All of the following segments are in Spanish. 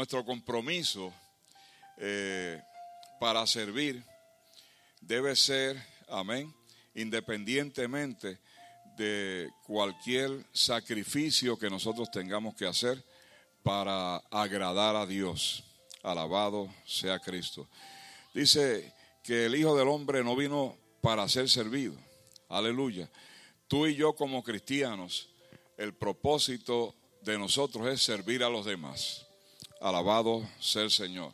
nuestro compromiso eh, para servir debe ser, amén, independientemente de cualquier sacrificio que nosotros tengamos que hacer para agradar a Dios. Alabado sea Cristo. Dice que el Hijo del Hombre no vino para ser servido. Aleluya. Tú y yo como cristianos, el propósito de nosotros es servir a los demás. Alabado sea el Señor.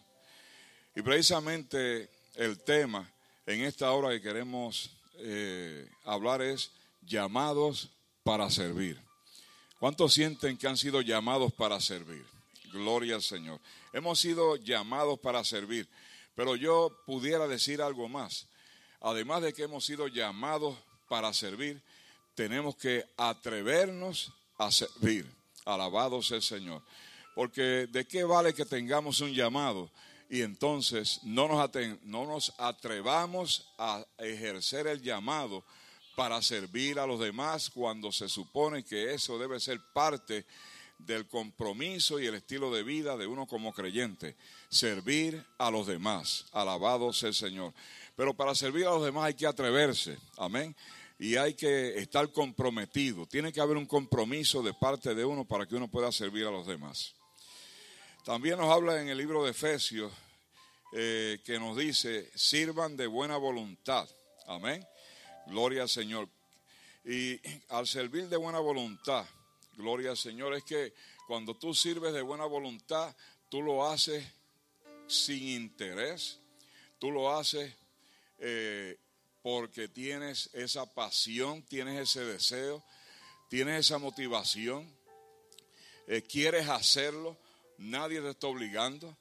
Y precisamente el tema en esta hora que queremos eh, hablar es llamados para servir. ¿Cuántos sienten que han sido llamados para servir? Gloria al Señor. Hemos sido llamados para servir, pero yo pudiera decir algo más. Además de que hemos sido llamados para servir, tenemos que atrevernos a servir. Alabado sea el Señor. Porque de qué vale que tengamos un llamado y entonces no nos, no nos atrevamos a ejercer el llamado para servir a los demás cuando se supone que eso debe ser parte del compromiso y el estilo de vida de uno como creyente, servir a los demás. Alabado sea el Señor. Pero para servir a los demás hay que atreverse, amén. Y hay que estar comprometido. Tiene que haber un compromiso de parte de uno para que uno pueda servir a los demás. También nos habla en el libro de Efesios eh, que nos dice, sirvan de buena voluntad. Amén. Gloria al Señor. Y al servir de buena voluntad, gloria al Señor, es que cuando tú sirves de buena voluntad, tú lo haces sin interés, tú lo haces eh, porque tienes esa pasión, tienes ese deseo, tienes esa motivación, eh, quieres hacerlo, nadie te está obligando,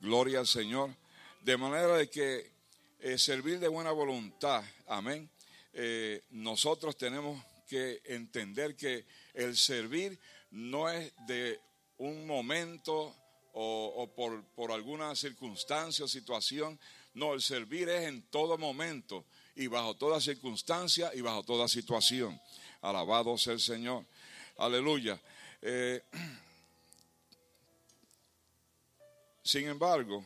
gloria al Señor, de manera de que eh, servir de buena voluntad, amén, eh, nosotros tenemos que entender que el servir no es de un momento o, por, por, alguna circunstancia o situación. No, el servir es en todo momento y bajo toda circunstancia y bajo toda situación. Alabado sea el Señor. Aleluya. Eh, sin embargo,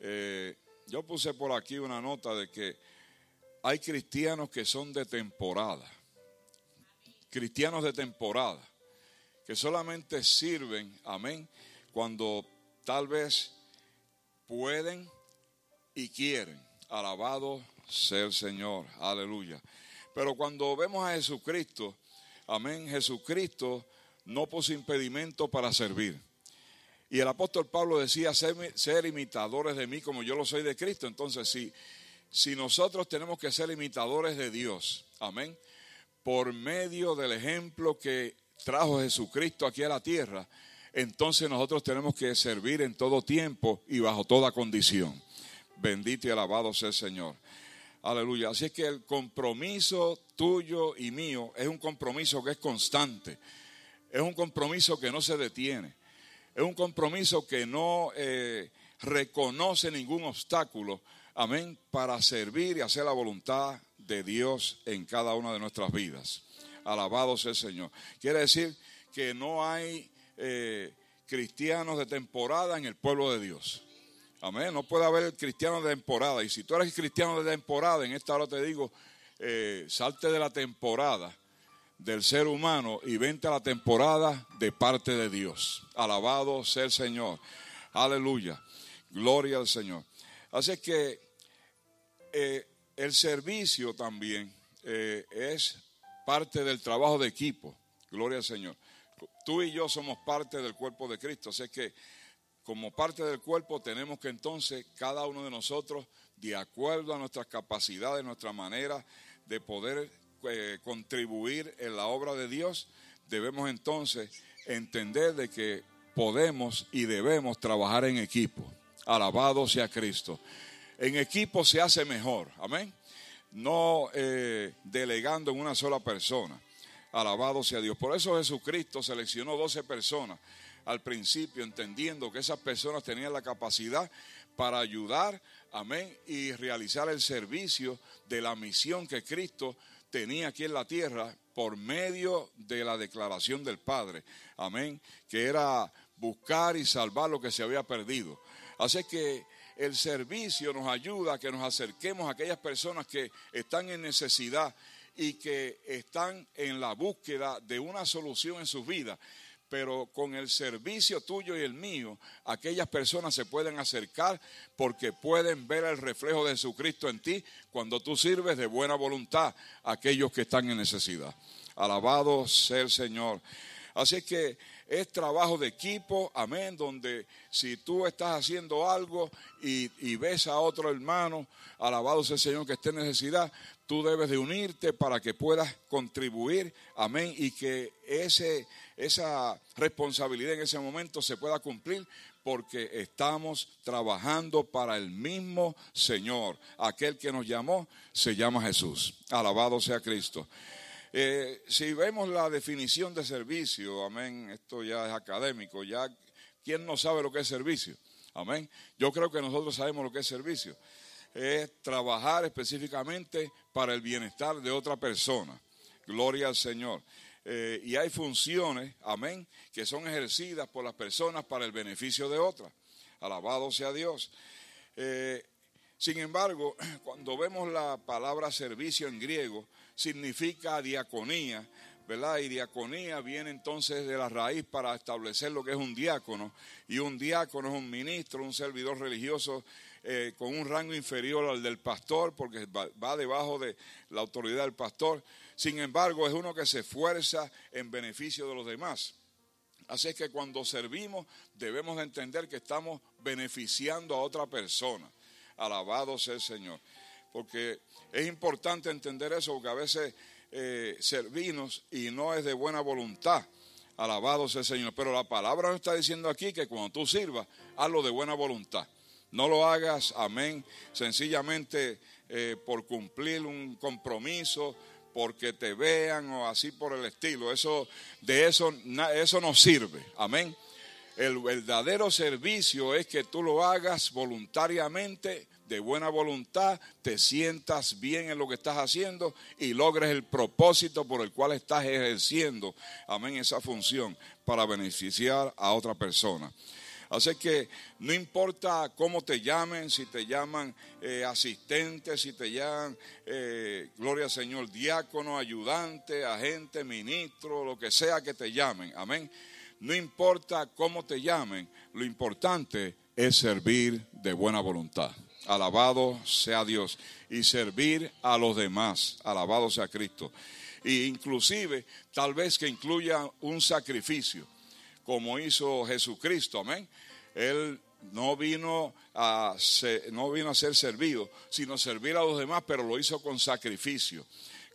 eh, yo puse por aquí una nota de que hay cristianos que son de temporada, cristianos de temporada, que solamente sirven, amén, cuando tal vez pueden y quieren. Alabado sea el Señor, aleluya. Pero cuando vemos a Jesucristo, amén, Jesucristo no puso impedimento para servir. Y el apóstol Pablo decía, ser, imitadores de mí como yo lo soy de Cristo. Entonces, si si nosotros tenemos que ser imitadores de Dios, amén, por medio del ejemplo que trajo Jesucristo aquí a la tierra, entonces nosotros tenemos que servir en todo tiempo y bajo toda condición. Bendito y alabado sea el Señor. Aleluya. Así es que el compromiso tuyo y mío es un compromiso que es constante. Es un compromiso que no se detiene. Es un compromiso que no eh, reconoce ningún obstáculo amén, para servir y hacer la voluntad de Dios en cada una de nuestras vidas. Alabado sea el Señor. Quiere decir que no hay eh, cristianos de temporada en el pueblo de Dios. Amén. No puede haber cristianos de temporada. Y si tú eres cristiano de temporada, en esta hora te digo, eh, salte de la temporada del ser humano y vente a la temporada de parte de Dios. Alabado sea el Señor. Aleluya. Gloria al Señor. Así que eh, el servicio también eh, es parte del trabajo de equipo. Gloria al Señor. Tú y yo somos parte del cuerpo de Cristo. Así que como parte del cuerpo tenemos que entonces cada uno de nosotros, de acuerdo a nuestras capacidades, nuestra manera de poder eh, contribuir en la obra de Dios, debemos entonces entender de que podemos y debemos trabajar en equipo. Alabado sea Cristo. En equipo se hace mejor, amén. No eh, delegando en una sola persona. Alabado sea Dios. Por eso Jesucristo seleccionó 12 personas al principio, entendiendo que esas personas tenían la capacidad para ayudar, amén, y realizar el servicio de la misión que Cristo tenía aquí en la tierra por medio de la declaración del Padre, amén, que era buscar y salvar lo que se había perdido. Así que el servicio nos ayuda a que nos acerquemos a aquellas personas que están en necesidad y que están en la búsqueda de una solución en sus vidas. Pero con el servicio tuyo y el mío, aquellas personas se pueden acercar porque pueden ver el reflejo de Jesucristo en ti cuando tú sirves de buena voluntad a aquellos que están en necesidad. Alabado sea el Señor. Así que es trabajo de equipo, amén, donde si tú estás haciendo algo y, ves a otro hermano, alabado sea el Señor que esté en necesidad, tú debes de unirte para que puedas contribuir, amén, y que ese, esa responsabilidad en ese momento se pueda cumplir porque estamos trabajando para el mismo Señor. Aquel que nos llamó se llama Jesús. Alabado sea Cristo. Eh, si vemos la definición de servicio, amén, esto ya es académico, ya, ¿quién no sabe lo que es servicio? Amén. Yo creo que nosotros sabemos lo que es servicio. Es trabajar específicamente para el bienestar de otra persona. Gloria al Señor. Eh, y hay funciones, amén, que son ejercidas por las personas para el beneficio de otras. Alabado sea Dios. Eh, sin embargo, cuando vemos la palabra servicio en griego, significa diaconía, ¿verdad? Y diaconía viene entonces de la raíz para establecer lo que es un diácono. Y un diácono es un ministro, un servidor religioso eh, con un rango inferior al del pastor, porque va, debajo de la autoridad del pastor. Sin embargo, es uno que se esfuerza en beneficio de los demás. Así es que cuando servimos debemos entender que estamos beneficiando a otra persona. Alabado sea el Señor. Porque es importante entender eso, porque a veces eh, servimos y no es de buena voluntad. Alabado sea el Señor. Pero la palabra nos está diciendo aquí que cuando tú sirvas, hazlo de buena voluntad. No lo hagas, amén, sencillamente eh, por cumplir un compromiso, porque te vean o así por el estilo. Eso, de eso, eso no sirve. Amén. El verdadero servicio es que tú lo hagas voluntariamente de buena voluntad, te sientas bien en lo que estás haciendo y logres el propósito por el cual estás ejerciendo, amén, esa función para beneficiar a otra persona. Así que no importa cómo te llamen, si te llaman eh, asistente, si te llaman, eh, gloria al Señor, diácono, ayudante, agente, ministro, lo que sea que te llamen, amén. No importa cómo te llamen, lo importante es servir de buena voluntad. Alabado sea Dios. Y servir a los demás. Alabado sea Cristo. E inclusive, tal vez que incluya un sacrificio, como hizo Jesucristo. Amén. Él no vino a ser, no vino a ser servido, sino servir a los demás, pero lo hizo con sacrificio.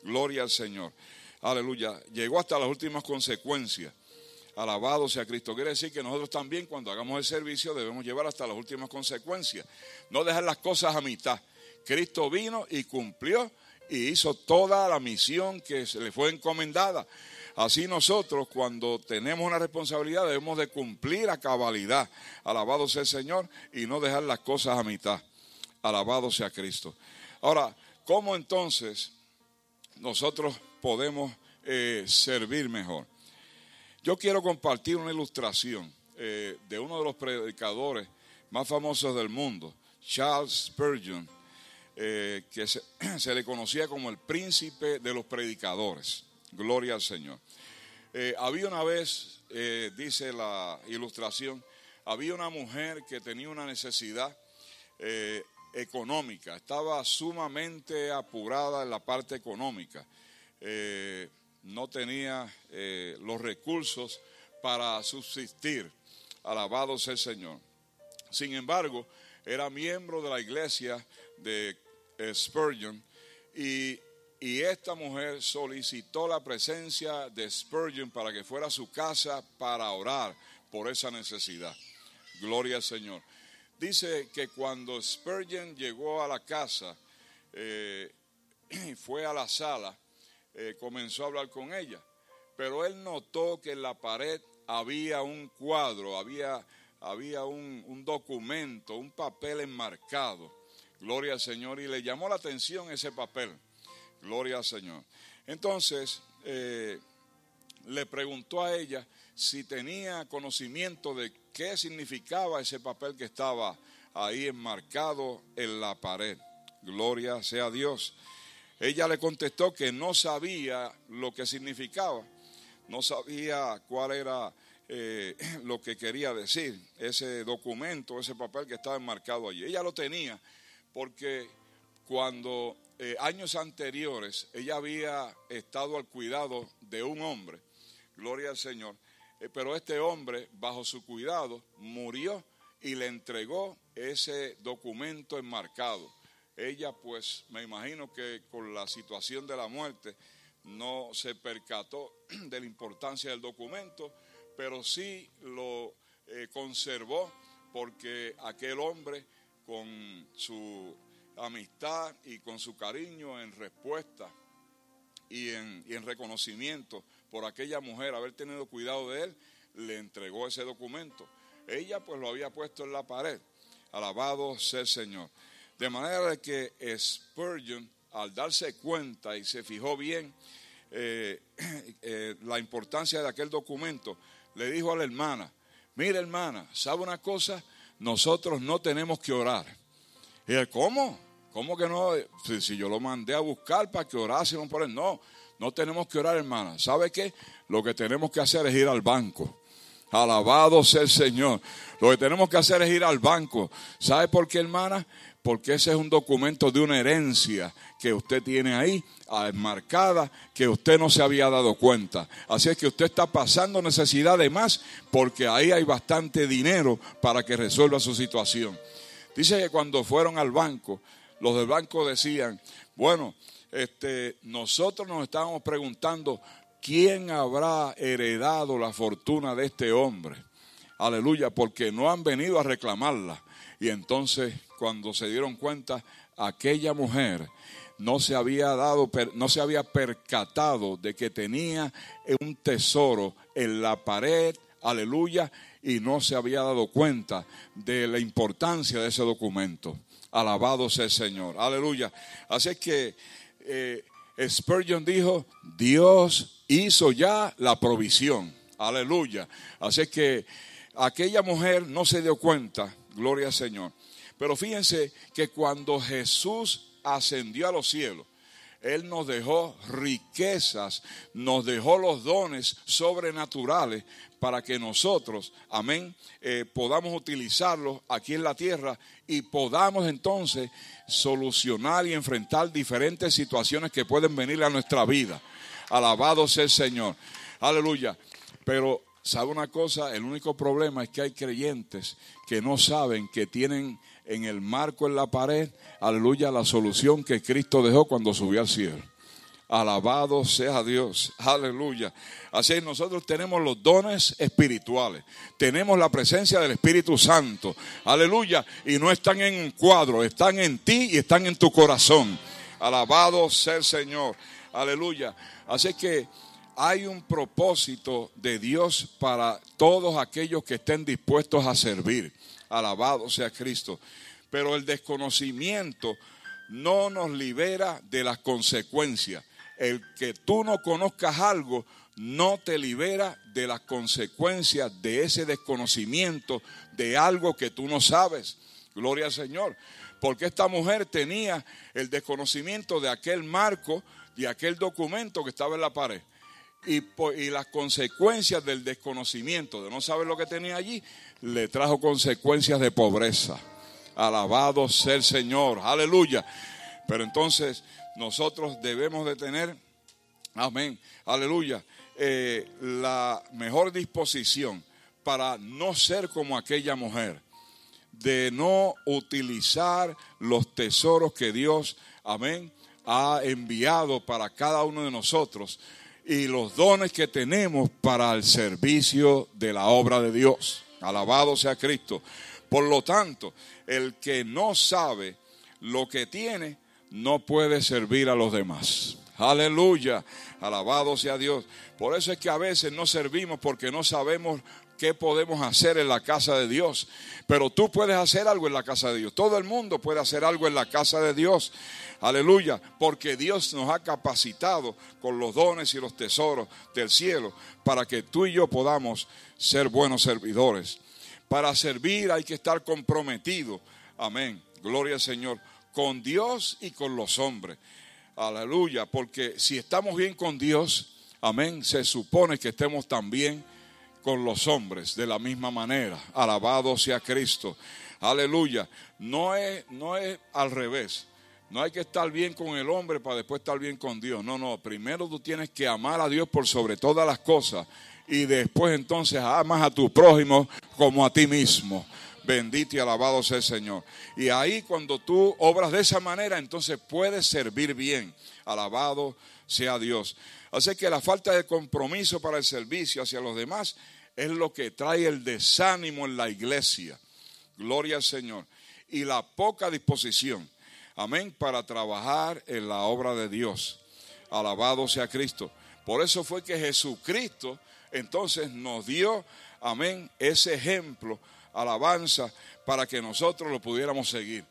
Gloria al Señor. Aleluya. Llegó hasta las últimas consecuencias. Alabado sea Cristo. Quiere decir que nosotros también cuando hagamos el servicio debemos llevar hasta las últimas consecuencias. No dejar las cosas a mitad. Cristo vino y cumplió y hizo toda la misión que se le fue encomendada. Así nosotros cuando tenemos una responsabilidad debemos de cumplir a cabalidad. Alabado sea el Señor y no dejar las cosas a mitad. Alabado sea Cristo. Ahora, ¿cómo entonces nosotros podemos eh, servir mejor? Yo quiero compartir una ilustración eh, de uno de los predicadores más famosos del mundo, Charles Spurgeon, eh, que se, le conocía como el príncipe de los predicadores. Gloria al Señor. Eh, había una vez, dice la ilustración, había una mujer que tenía una necesidad económica, estaba sumamente apurada en la parte económica no tenía eh, los recursos para subsistir. Alabado sea el Señor. Sin embargo, era miembro de la iglesia de eh, Spurgeon y, esta mujer solicitó la presencia de Spurgeon para que fuera a su casa para orar por esa necesidad. Gloria al Señor. Dice que cuando Spurgeon llegó a la casa eh, y fue a la sala, eh, comenzó a hablar con ella. Pero él notó que en la pared había un cuadro, había, había un, documento, un papel enmarcado. Gloria al Señor. Y le llamó la atención ese papel. Gloria al Señor. Entonces, eh, le preguntó a ella si tenía conocimiento de qué significaba ese papel que estaba ahí enmarcado en la pared. Gloria sea Dios. Ella le contestó que no sabía lo que significaba, no sabía cuál era eh, lo que quería decir ese documento, ese papel que estaba enmarcado allí. Ella lo tenía porque cuando eh, años anteriores ella había estado al cuidado de un hombre, gloria al Señor, eh, pero este hombre bajo su cuidado murió y le entregó ese documento enmarcado. Ella pues me imagino que con la situación de la muerte no se percató de la importancia del documento, pero sí lo eh, conservó porque aquel hombre con su amistad y con su cariño en respuesta y en, y en reconocimiento por aquella mujer, haber tenido cuidado de él, le entregó ese documento. Ella pues lo había puesto en la pared. Alabado sea el Señor. De manera que Spurgeon, al darse cuenta y se fijó bien eh, eh, la importancia de aquel documento, le dijo a la hermana, mira hermana, ¿sabe una cosa? Nosotros no tenemos que orar. Y él, ¿cómo? ¿Cómo que no? Si, yo lo mandé a buscar para que orásemos por él. No, no tenemos que orar, hermana. ¿Sabe qué? Lo que tenemos que hacer es ir al banco. Alabado sea el Señor. Lo que tenemos que hacer es ir al banco. ¿Sabe por qué, hermana? Porque ese es un documento de una herencia que usted tiene ahí, enmarcada, que usted no se había dado cuenta. Así es que usted está pasando necesidad de más porque ahí hay bastante dinero para que resuelva su situación. Dice que cuando fueron al banco, los del banco decían, bueno, este, nosotros nos estábamos preguntando quién habrá heredado la fortuna de este hombre. Aleluya, porque no han venido a reclamarla. Y entonces, cuando se dieron cuenta, aquella mujer no se había dado, no se había percatado de que tenía un tesoro en la pared, aleluya, y no se había dado cuenta de la importancia de ese documento. Alabado sea el Señor, aleluya. Así que eh, Spurgeon dijo, Dios hizo ya la provisión, aleluya. Así que aquella mujer no se dio cuenta, gloria al Señor. Pero fíjense que cuando Jesús ascendió a los cielos, Él nos dejó riquezas, nos dejó los dones sobrenaturales para que nosotros, amén, eh, podamos utilizarlos aquí en la tierra y podamos entonces solucionar y enfrentar diferentes situaciones que pueden venir a nuestra vida. Alabado sea el Señor. Aleluya. Pero ¿Sabe una cosa? El único problema es que hay creyentes que no saben que tienen en el marco en la pared, aleluya, la solución que Cristo dejó cuando subió al cielo. Alabado sea Dios, aleluya. Así nosotros tenemos los dones espirituales, tenemos la presencia del Espíritu Santo, aleluya. Y no están en un cuadro, están en ti y están en tu corazón. Alabado sea el Señor, aleluya. Así que hay un propósito de Dios para todos aquellos que estén dispuestos a servir. Alabado sea Cristo. Pero el desconocimiento no nos libera de las consecuencias. El que tú no conozcas algo no te libera de las consecuencias de ese desconocimiento de algo que tú no sabes. Gloria al Señor. Porque esta mujer tenía el desconocimiento de aquel marco, de aquel documento que estaba en la pared y, las consecuencias del desconocimiento, de no saber lo que tenía allí, le trajo consecuencias de pobreza. Alabado sea el Señor, aleluya. Pero entonces nosotros debemos de tener, amén, aleluya, eh, la mejor disposición para no ser como aquella mujer, de no utilizar los tesoros que Dios, amén, ha enviado para cada uno de nosotros y los dones que tenemos para el servicio de la obra de Dios. Alabado sea Cristo. Por lo tanto, el que no sabe lo que tiene, no puede servir a los demás. Aleluya. Alabado sea Dios. Por eso es que a veces no servimos porque no sabemos qué podemos hacer en la casa de Dios. Pero tú puedes hacer algo en la casa de Dios. Todo el mundo puede hacer algo en la casa de Dios. Aleluya. Porque Dios nos ha capacitado con los dones y los tesoros del cielo para que tú y yo podamos ser buenos servidores. Para servir hay que estar comprometido. Amén. Gloria al Señor. Con Dios y con los hombres. Aleluya. Porque si estamos bien con Dios, amén, se supone que estemos también con los hombres de la misma manera. Alabado sea Cristo. Aleluya. No es, no es al revés. No hay que estar bien con el hombre para después estar bien con Dios. No, no. Primero tú tienes que amar a Dios por sobre todas las cosas. Y después entonces amas a tu prójimo como a ti mismo. Bendito y alabado sea el Señor. Y ahí cuando tú obras de esa manera, entonces puedes servir bien. Alabado sea Dios. Así que la falta de compromiso para el servicio hacia los demás es lo que trae el desánimo en la iglesia. Gloria al Señor. Y la poca disposición, amén, para trabajar en la obra de Dios. Alabado sea Cristo. Por eso fue que Jesucristo entonces nos dio, amén, ese ejemplo, alabanza, para que nosotros lo pudiéramos seguir.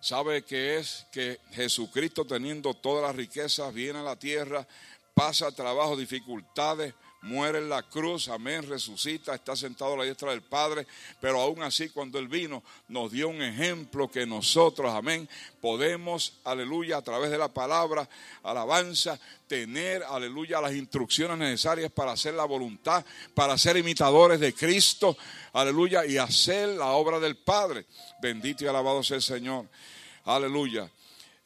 ¿Sabe qué es que Jesucristo teniendo todas las riquezas viene a la tierra, pasa trabajo, dificultades, muere en la cruz, amén, resucita, está sentado a la diestra del Padre, pero aún así cuando Él vino nos dio un ejemplo que nosotros, amén, podemos, aleluya, a través de la palabra, alabanza, tener, aleluya, las instrucciones necesarias para hacer la voluntad, para ser imitadores de Cristo, aleluya, y hacer la obra del Padre. Bendito y alabado sea el Señor, aleluya.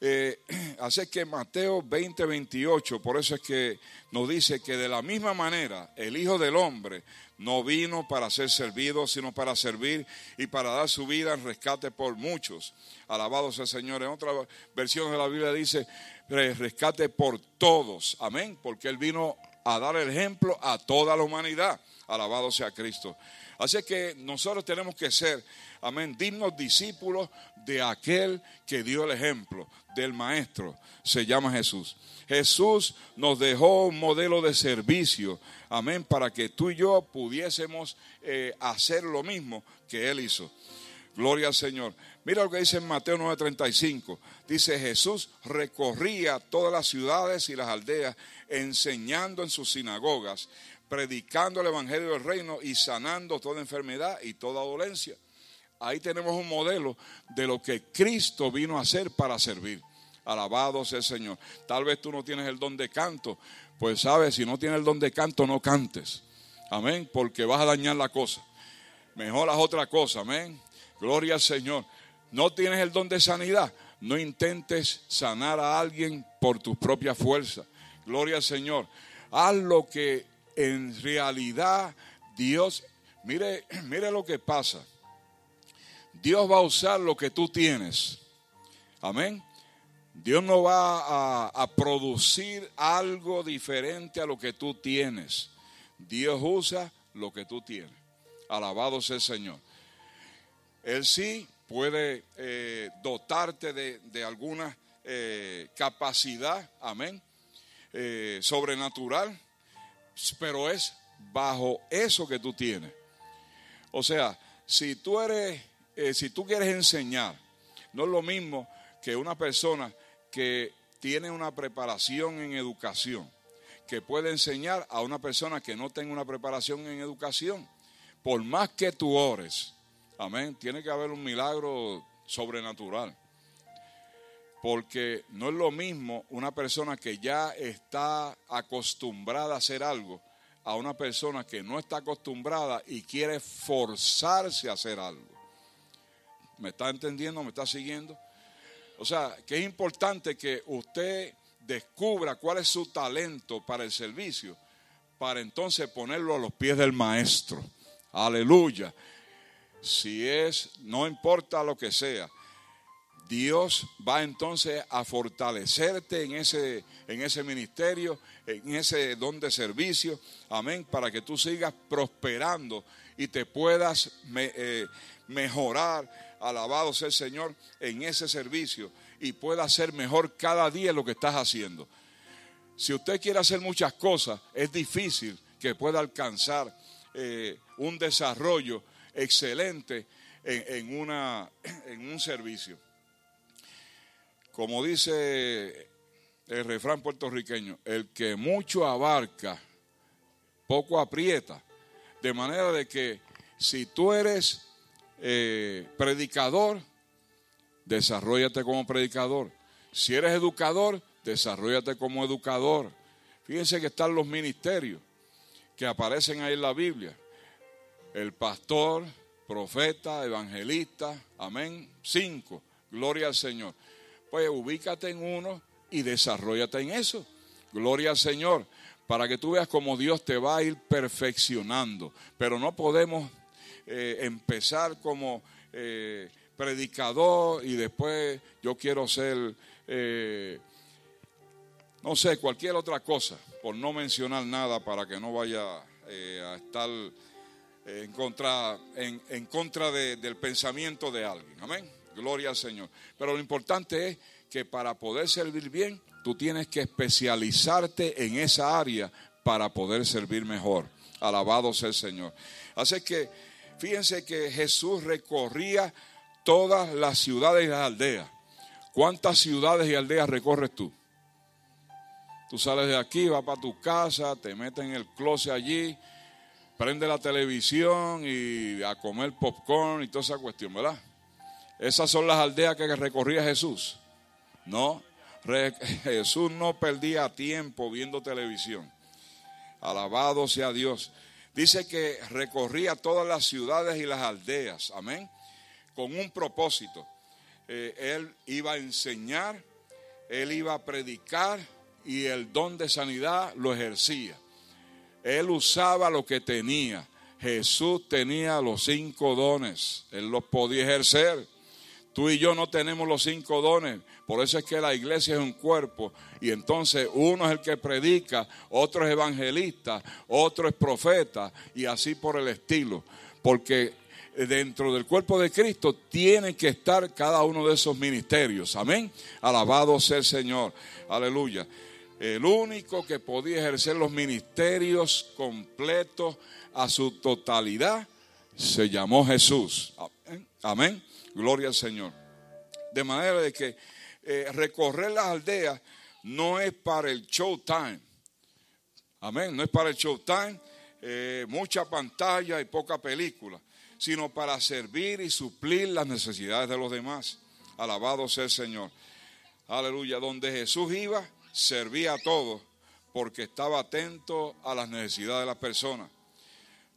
Eh, así que Mateo 20, 28, por eso es que nos dice que de la misma manera el Hijo del Hombre no vino para ser servido, sino para servir y para dar su vida en rescate por muchos. Alabado sea el Señor. En otra versión de la Biblia dice rescate por todos. Amén. Porque Él vino a dar el ejemplo a toda la humanidad. Alabado sea Cristo. Así que nosotros tenemos que ser, amén, dignos discípulos de aquel que dio el ejemplo, del Maestro. Se llama Jesús. Jesús nos dejó un modelo de servicio, amén, para que tú y yo pudiésemos eh, hacer lo mismo que Él hizo. Gloria al Señor. Mira lo que dice en Mateo 9:35. Dice Jesús recorría todas las ciudades y las aldeas enseñando en sus sinagogas predicando el Evangelio del Reino y sanando toda enfermedad y toda dolencia. Ahí tenemos un modelo de lo que Cristo vino a hacer para servir. Alabado sea el Señor. Tal vez tú no tienes el don de canto. Pues sabes, si no tienes el don de canto, no cantes. Amén. Porque vas a dañar la cosa. Mejor otra cosa. Amén. Gloria al Señor. No tienes el don de sanidad. No intentes sanar a alguien por tus propias fuerzas. Gloria al Señor. Haz lo que en realidad Dios, mire, mire lo que pasa. Dios va a usar lo que tú tienes. Amén. Dios no va a, producir algo diferente a lo que tú tienes. Dios usa lo que tú tienes. Alabado sea el Señor. Él sí puede eh, dotarte de, de alguna eh, capacidad, amén, eh, sobrenatural pero es bajo eso que tú tienes. O sea, si tú eres, eh, si tú quieres enseñar, no es lo mismo que una persona que tiene una preparación en educación, que puede enseñar a una persona que no tenga una preparación en educación. Por más que tú ores, amén, tiene que haber un milagro sobrenatural. Porque no es lo mismo una persona que ya está acostumbrada a hacer algo a una persona que no está acostumbrada y quiere forzarse a hacer algo. ¿Me está entendiendo? ¿Me está siguiendo? O sea, que es importante que usted descubra cuál es su talento para el servicio, para entonces ponerlo a los pies del maestro. Aleluya. Si es, no importa lo que sea, Dios va entonces a fortalecerte en ese, en ese ministerio, en ese don de servicio, amén, para que tú sigas prosperando y te puedas eh, mejorar, alabado sea el Señor, en ese servicio y puedas ser mejor cada día lo que estás haciendo. Si usted quiere hacer muchas cosas, es difícil que pueda alcanzar eh, un desarrollo excelente en, una, en un servicio. Como dice el refrán puertorriqueño, el que mucho abarca, poco aprieta. De manera de que si tú eres eh, predicador, desarrollate como predicador. Si eres educador, desarrollate como educador. Fíjense que están los ministerios que aparecen ahí en la Biblia. El pastor, profeta, evangelista, amén. Cinco, gloria al Señor. Pues ubícate en uno y desarrollate en eso. Gloria al Señor. Para que tú veas cómo Dios te va a ir perfeccionando. Pero no podemos eh, empezar como eh, predicador y después yo quiero ser, eh, no sé, cualquier otra cosa, por no mencionar nada para que no vaya a estar en contra, en, contra del pensamiento de alguien. Amén. Gloria al Señor. Pero lo importante es que para poder servir bien, tú tienes que especializarte en esa área para poder servir mejor. Alabado sea el Señor. Así que fíjense que Jesús recorría todas las ciudades y las aldeas. ¿Cuántas ciudades y aldeas recorres tú? Tú sales de aquí, vas para tu casa, te metes en el closet allí, prende la televisión y a comer popcorn y toda esa cuestión, ¿verdad? Esas son las aldeas que recorría Jesús. No, Jesús no perdía tiempo viendo televisión. Alabado sea Dios. Dice que recorría todas las ciudades y las aldeas. Amén con un propósito. Eh, él iba a enseñar, él iba a predicar y el don de sanidad lo ejercía. Él usaba lo que tenía. Jesús tenía los cinco dones, él los podía ejercer. Tú y yo no tenemos los cinco dones, por eso es que la iglesia es un cuerpo y entonces uno es el que predica, otro es evangelista, otro es profeta y así por el estilo, porque dentro del cuerpo de Cristo tiene que estar cada uno de esos ministerios. Amén. Alabado sea el Señor. Aleluya. El único que podía ejercer los ministerios completos a su totalidad se llamó Jesús. Amén. Gloria al Señor. De manera de que eh, recorrer las aldeas no es para el showtime. Amén. No es para el showtime. Eh, mucha pantalla y poca película sino para servir y suplir las necesidades de los demás. Alabado sea el Señor. Aleluya. Donde Jesús iba, servía a todos porque estaba atento a las necesidades de las personas.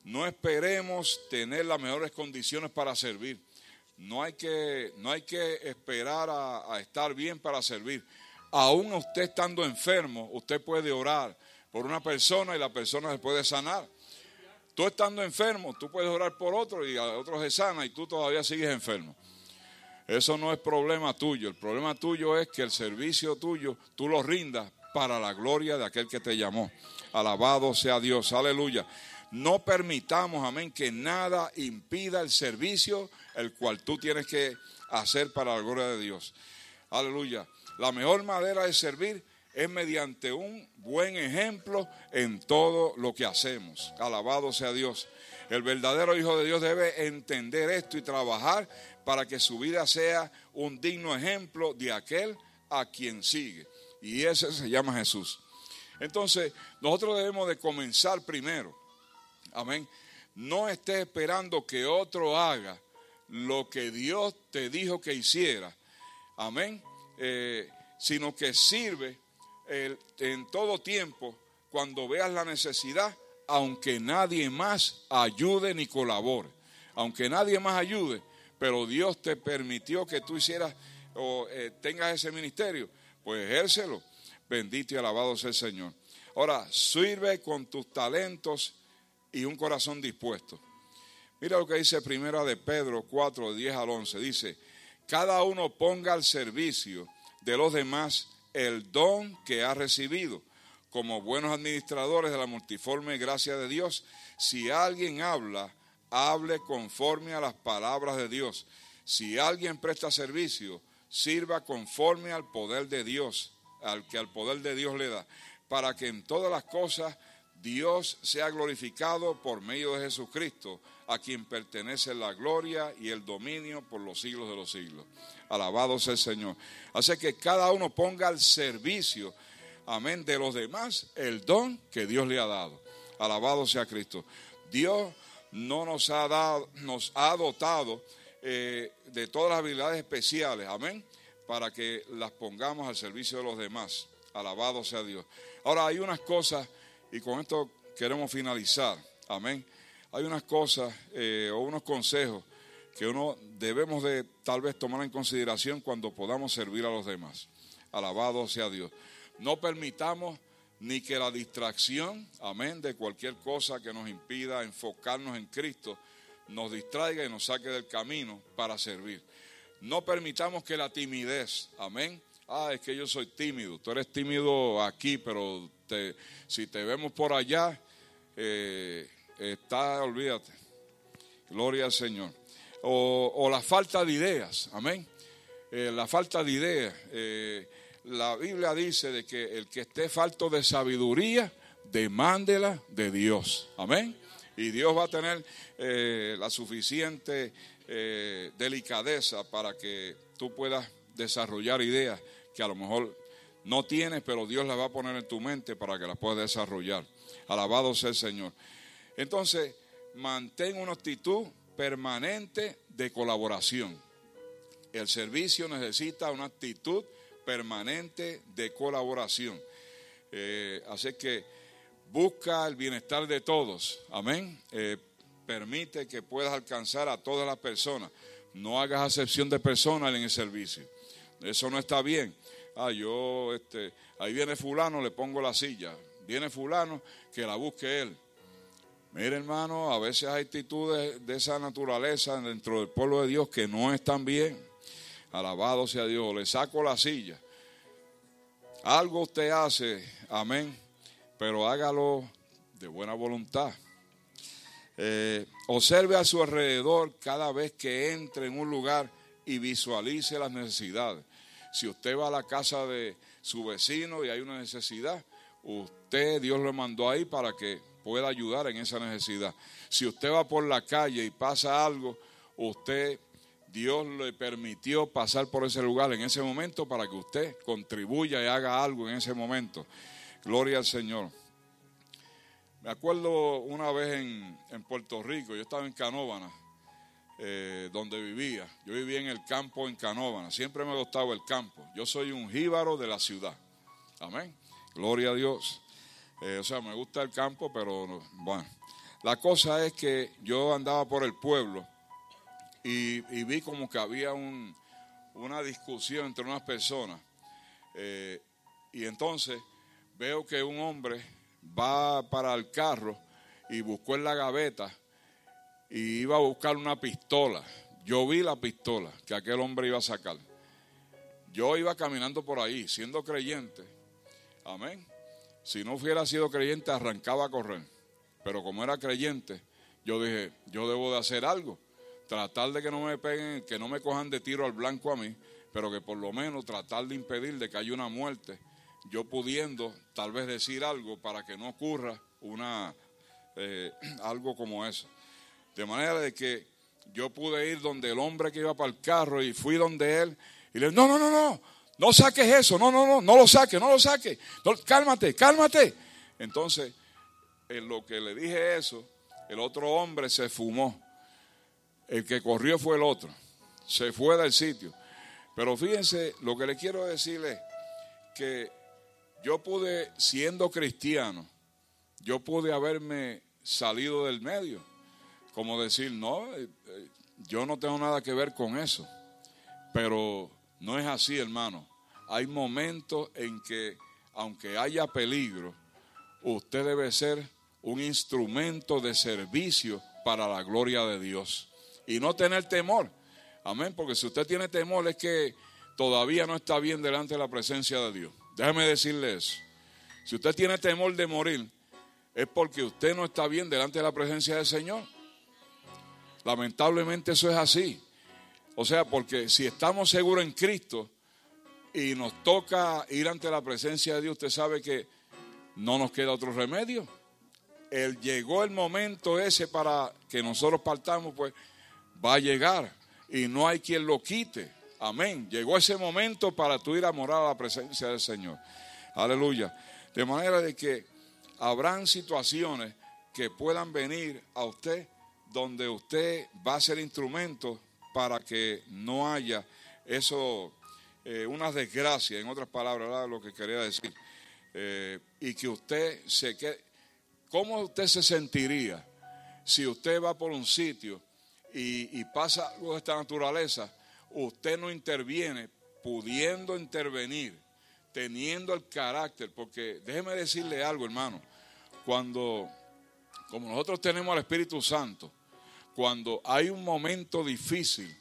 No esperemos tener las mejores condiciones para servir. No hay que, no hay que esperar a, a estar bien para servir. Aún usted estando enfermo, usted puede orar por una persona y la persona se puede sanar. Tú estando enfermo, tú puedes orar por otro y a otro se sana y tú todavía sigues enfermo. Eso no es problema tuyo. El problema tuyo es que el servicio tuyo tú lo rindas para la gloria de aquel que te llamó. Alabado sea Dios. Aleluya. No permitamos, amén, que nada impida el servicio el cual tú tienes que hacer para la gloria de Dios. Aleluya. La mejor manera de servir es mediante un buen ejemplo en todo lo que hacemos. Alabado sea Dios. El verdadero Hijo de Dios debe entender esto y trabajar para que su vida sea un digno ejemplo de aquel a quien sigue. Y ese se llama Jesús. Entonces, nosotros debemos de comenzar primero. Amén. No estés esperando que otro haga lo que Dios te dijo que hiciera. Amén. Eh, sino que sirve en todo tiempo, cuando veas la necesidad, aunque nadie más ayude ni colabore, aunque nadie más ayude, pero Dios te permitió que tú hicieras o eh, tengas ese ministerio, pues ejércelo. Bendito y alabado sea el Señor. Ahora, sirve con tus talentos y un corazón dispuesto. Mira lo que dice primera de Pedro 4, 10 al 11. Dice, cada uno ponga al servicio de los demás el don que ha recibido. Como buenos administradores de la multiforme gracia de Dios, si alguien habla, hable conforme a las palabras de Dios. Si alguien presta servicio, sirva conforme al poder de Dios, al que al poder de Dios le da, para que en todas las cosas Dios sea glorificado por medio de Jesucristo, a quien pertenece la gloria y el dominio por los siglos de los siglos. Alabado sea el Señor. Así que cada uno ponga al servicio, amén, de los demás el don que Dios le ha dado. Alabado sea Cristo. Dios no nos ha dado, nos ha dotado eh, de todas las habilidades especiales, amén, para que las pongamos al servicio de los demás. Alabado sea Dios. Ahora hay unas cosas, y con esto queremos finalizar, amén. Hay unas cosas eh, o unos consejos que uno debemos de tal vez tomar en consideración cuando podamos servir a los demás. Alabado sea Dios. No permitamos ni que la distracción, amén, de cualquier cosa que nos impida enfocarnos en Cristo, nos distraiga y nos saque del camino para servir. No permitamos que la timidez, amén. Ah, es que yo soy tímido. Tú eres tímido aquí, pero si te vemos por allá, eh, está, olvídate. Gloria al Señor. O, la falta de ideas, amén. Eh, la falta de ideas. Eh, la Biblia dice de que el que esté falto de sabiduría, demándela de Dios. Amén. Y Dios va a tener la suficiente delicadeza para que tú puedas desarrollar ideas que a lo mejor no tienes, pero Dios las va a poner en tu mente para que las puedas desarrollar. Alabado sea el Señor. Entonces, mantén una actitud permanente de colaboración. El servicio necesita una actitud permanente de colaboración. Eh, así que busca el bienestar de todos. Amén. Eh, permite que puedas alcanzar a todas las personas. No hagas acepción de personas en el servicio. Eso no está bien. Ah, yo, este, ahí viene fulano, le pongo la silla. Viene fulano, que la busque él. Mire, hermano, a veces hay actitudes de esa naturaleza dentro del pueblo de Dios que no están bien. Alabado sea Dios. Le saco la silla. Algo usted hace, amén, pero hágalo de buena voluntad. Eh, observe a su alrededor cada vez que entre en un lugar y visualice las necesidades. Si usted va a la casa de su vecino y hay una necesidad, usted, Dios lo mandó ahí para que pueda ayudar en esa necesidad. Si usted va por la calle y pasa algo, usted Dios le permitió pasar por ese lugar en ese momento para que usted contribuya y haga algo en ese momento. Gloria al Señor. Me acuerdo una vez en, Puerto Rico, yo estaba en Canóvana, eh, donde vivía. Yo vivía en el campo en Canóvana. Siempre me ha gustado el campo. Yo soy un jíbaro de la ciudad. Amén. Gloria a Dios. Eh, o sea, me gusta el campo, pero bueno. La cosa es que yo andaba por el pueblo y, vi como que había una discusión entre unas personas. Eh, y entonces veo que un hombre va para el carro y buscó en la gaveta y iba a buscar una pistola. Yo vi la pistola que aquel hombre iba a sacar. Yo iba caminando por ahí, siendo creyente. Amén. Si no hubiera sido creyente, arrancaba a correr. Pero como era creyente, yo dije, yo debo de hacer algo tratar de que no me peguen, que no me cojan de tiro al blanco a mí, pero que por lo menos tratar de impedir de que haya una muerte, yo pudiendo tal vez decir algo para que no ocurra una eh, algo como eso. De manera de que yo pude ir donde el hombre que iba para el carro y fui donde él y le dije, no, no, no, no, no saques eso, no, no, no, no lo saques, no lo saques, cálmate, cálmate. Entonces, en lo que le dije eso, el otro hombre se fumó el que corrió fue el otro. Se fue del sitio. Pero fíjense, lo que le quiero decir es que yo pude, siendo cristiano, yo pude haberme salido del medio. Como decir, no, eh, eh, yo no tengo nada que ver con eso. Pero no es así, hermano. Hay momentos en que, aunque haya peligro, usted debe ser un instrumento de servicio para la gloria de Dios y no tener temor. Amén, porque si usted tiene temor es que todavía no está bien delante de la presencia de Dios. Déjeme decirle eso. Si usted tiene temor de morir, es porque usted no está bien delante de la presencia del Señor. Lamentablemente eso es así. O sea, porque si estamos seguros en Cristo y nos toca ir ante la presencia de Dios, usted sabe que no nos queda otro remedio. el, llegó el momento ese para que nosotros partamos, pues va a llegar y no hay quien lo quite. Amén. Llegó ese momento para tú ir a morar a la presencia del Señor. Aleluya. De manera de que habrán situaciones que puedan venir a usted donde usted va a ser instrumento para que no haya eso, eh, una desgracia, en otras palabras, lo que quería decir, eh, y que usted se quede. ¿Cómo usted se sentiría si usted va por un sitio y, y pasa algo de esta naturaleza? Usted no interviene, pudiendo intervenir, teniendo el carácter, porque déjeme decirle algo, hermano, cuando, como nosotros tenemos al Espíritu Santo, cuando hay un momento difícil,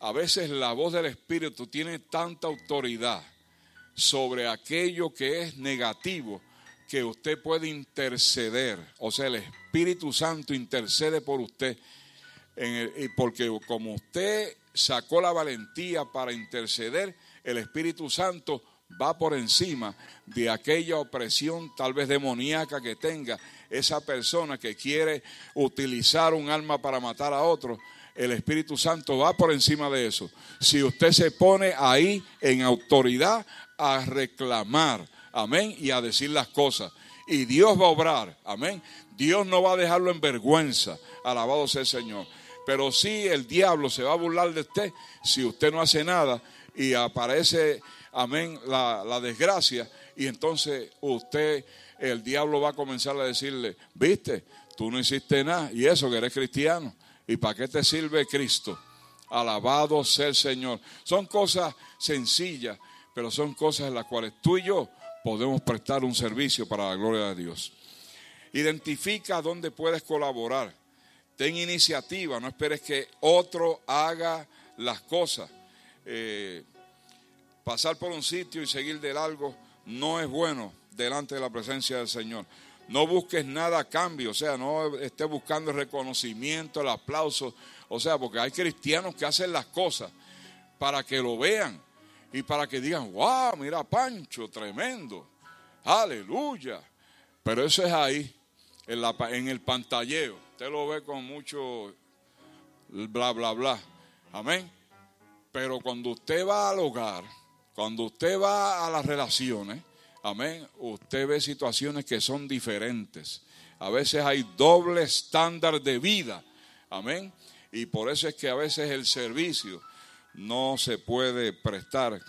a veces la voz del Espíritu tiene tanta autoridad sobre aquello que es negativo que usted puede interceder. O sea, el Espíritu Santo intercede por usted. Porque como usted sacó la valentía para interceder, el Espíritu Santo va por encima de aquella opresión tal vez demoníaca que tenga esa persona que quiere utilizar un arma para matar a otro. El Espíritu Santo va por encima de eso. Si usted se pone ahí en autoridad a reclamar, amén, y a decir las cosas. Y Dios va a obrar, amén. Dios no va a dejarlo en vergüenza, alabado sea el Señor. Pero sí el diablo se va a burlar de usted si usted no hace nada y aparece, amén, la, desgracia. Y entonces usted, el diablo va a comenzar a decirle, viste, tú no hiciste nada y eso que eres cristiano. ¿Y para qué te sirve Cristo? Alabado sea el Señor. Son cosas sencillas, pero son cosas en las cuales tú y yo podemos prestar un servicio para la gloria de Dios. Identifica dónde puedes colaborar. Ten iniciativa, no esperes que otro haga las cosas. Eh, pasar por un sitio y seguir de largo no es bueno delante de la presencia del Señor. No busques nada a cambio, o sea, no estés buscando el reconocimiento, el aplauso, o sea, porque hay cristianos que hacen las cosas para que lo vean y para que digan, wow, mira Pancho, tremendo, aleluya. Pero eso es ahí, en, la, en el pantalleo. Usted lo ve con mucho bla, bla, bla. Amén. Pero cuando usted va al hogar, cuando usted va a las relaciones, amén, usted ve situaciones que son diferentes. A veces hay doble estándar de vida, amén. Y por eso es que a veces el servicio no se puede prestar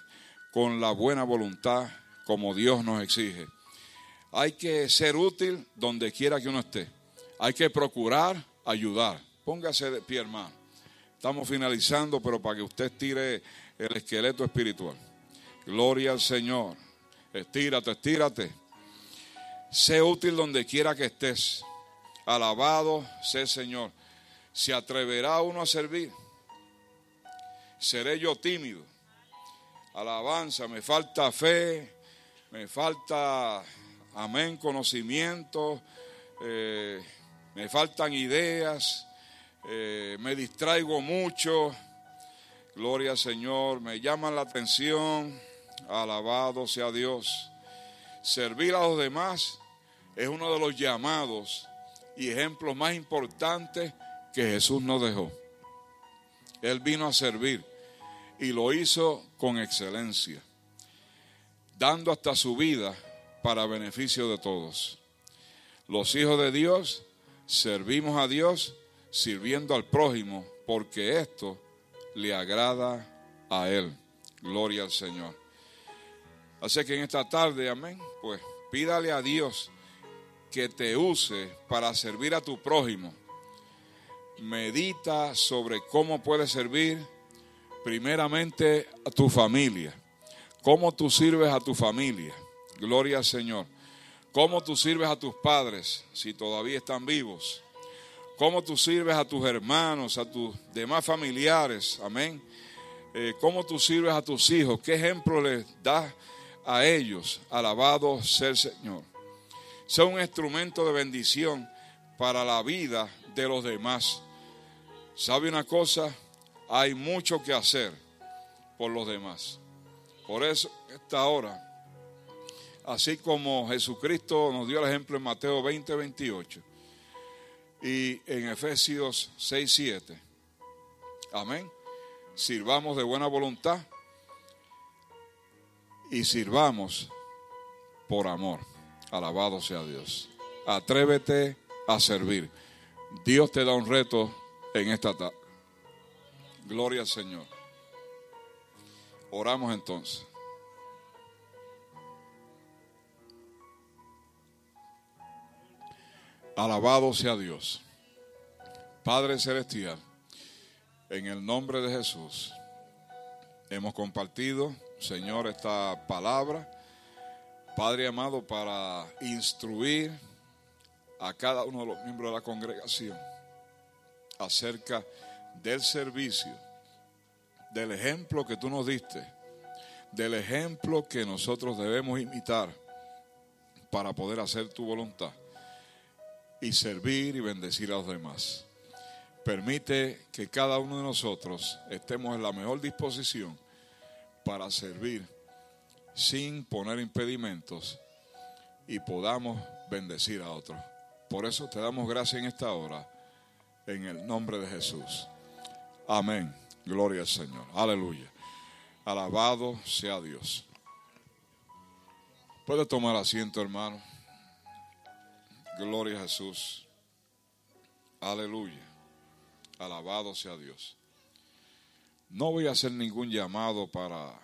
con la buena voluntad como Dios nos exige. Hay que ser útil donde quiera que uno esté. Hay que procurar ayudar. Póngase de pie, hermano. Estamos finalizando, pero para que usted tire el esqueleto espiritual. Gloria al Señor. Estírate, estírate. Sé útil donde quiera que estés. Alabado el Señor. ¿Se atreverá uno a servir? seré yo tímido. Alabanza, me falta fe, me falta, amén, conocimiento, eh, me faltan ideas, eh, me distraigo mucho. Gloria al Señor, me llaman la atención, alabado sea Dios. Servir a los demás es uno de los llamados y ejemplos más importantes que Jesús nos dejó. Él vino a servir y lo hizo con excelencia, dando hasta su vida para beneficio de todos. Los hijos de Dios servimos a Dios sirviendo al prójimo porque esto le agrada a Él. Gloria al Señor. Así que en esta tarde, amén, pues pídale a Dios que te use para servir a tu prójimo. Medita sobre cómo puedes servir primeramente a tu familia. Cómo tú sirves a tu familia. Gloria al Señor. Cómo tú sirves a tus padres si todavía están vivos. Cómo tú sirves a tus hermanos, a tus demás familiares. Amén. Eh, cómo tú sirves a tus hijos. ¿Qué ejemplo les das a ellos? Alabado sea el Señor. Sea un instrumento de bendición para la vida de los demás. ¿Sabe una cosa? hay mucho que hacer por los demás. Por eso, esta hora, así como Jesucristo nos dio el ejemplo en Mateo 20, 28 y en Efesios 6, 7. Amén. Sirvamos de buena voluntad y sirvamos por amor. Alabado sea Dios. Atrévete a servir. Dios te da un reto en esta tarde. Gloria al Señor. Oramos entonces. Alabado sea Dios. Padre Celestial, en el nombre de Jesús, hemos compartido, Señor, esta palabra, Padre amado, para instruir a cada uno de los miembros de la congregación acerca del servicio, del ejemplo que tú nos diste, del ejemplo que nosotros debemos imitar para poder hacer tu voluntad y servir y bendecir a los demás. Permite que cada uno de nosotros estemos en la mejor disposición para servir sin poner impedimentos y podamos bendecir a otros. Por eso te damos gracias en esta hora, en el nombre de Jesús. Amén. Gloria al Señor. Aleluya. Alabado sea Dios. Puede tomar asiento, hermano. Gloria a Jesús. Aleluya. Alabado sea Dios. No voy a hacer ningún llamado para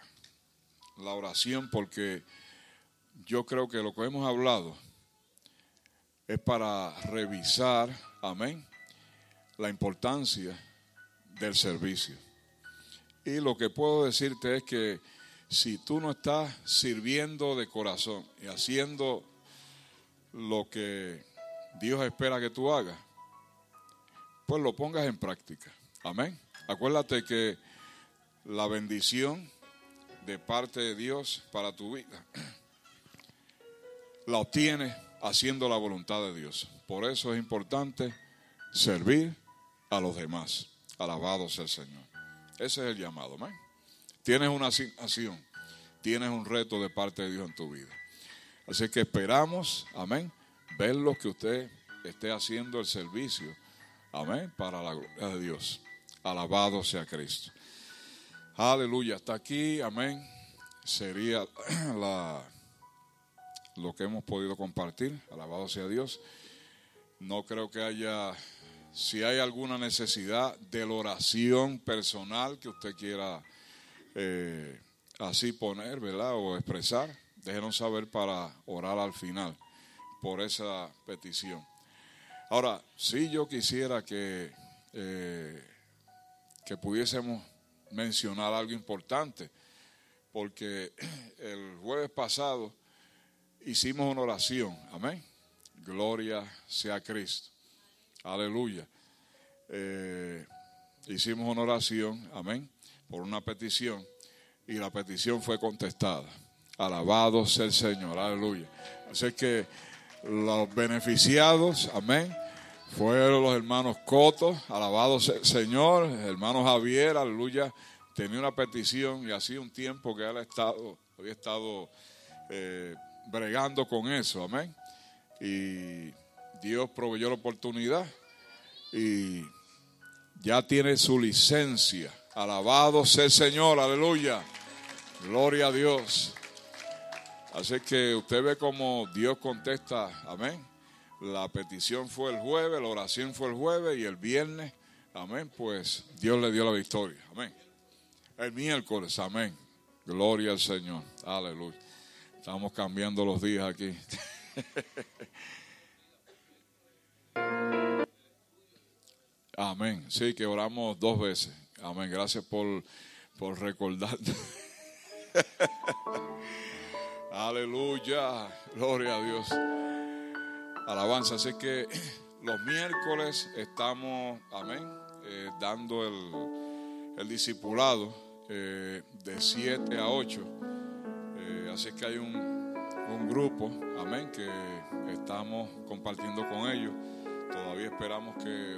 la oración porque yo creo que lo que hemos hablado es para revisar, amén, la importancia del servicio. Y lo que puedo decirte es que si tú no estás sirviendo de corazón y haciendo lo que Dios espera que tú hagas, pues lo pongas en práctica. Amén. Acuérdate que la bendición de parte de Dios para tu vida la obtienes haciendo la voluntad de Dios. Por eso es importante servir a los demás. Alabado sea el Señor. Ese es el llamado. Tienes una asignación, tienes un reto de parte de Dios en tu vida. Así que esperamos, amén, ver lo que usted esté haciendo el servicio, amén, para la gloria de Dios. Alabado sea Cristo. Aleluya. Hasta aquí, amén, sería lo que hemos podido compartir. Alabado sea Dios. No creo que haya, si hay alguna necesidad de la oración personal que usted quiera eh, así poner, ¿verdad? O expresar déjenos saber para orar al final por esa petición. Ahora, si yo quisiera que, eh, que pudiésemos mencionar algo importante, porque el jueves pasado hicimos una oración, amén. Gloria sea Cristo. Aleluya. Eh, hicimos una oración, amén, por una petición y la petición fue contestada. Alabado sea el Señor, aleluya. Así que los beneficiados, amén, fueron los hermanos Coto, alabado Señor, hermano Javier, aleluya, tenía una petición y hacía un tiempo que él estado, había estado eh, bregando con eso, amén. Y Dios proveyó la oportunidad y ya tiene su licencia. Alabado sea el Señor, aleluya. Gloria a Dios. Así que usted ve cómo Dios contesta, amén. La petición fue el jueves, la oración fue el jueves y el viernes, amén, pues Dios le dio la victoria, amén. El miércoles, amén. Gloria al Señor, aleluya. Estamos cambiando los días aquí. Amén. Sí, que oramos dos veces. Amén. Gracias por, por recordar. Aleluya, gloria a Dios. Alabanza. Así que los miércoles estamos, amén, eh, dando el, el discipulado eh, de 7 a 8. Eh, así que hay un, un grupo, amén, que estamos compartiendo con ellos. Todavía esperamos que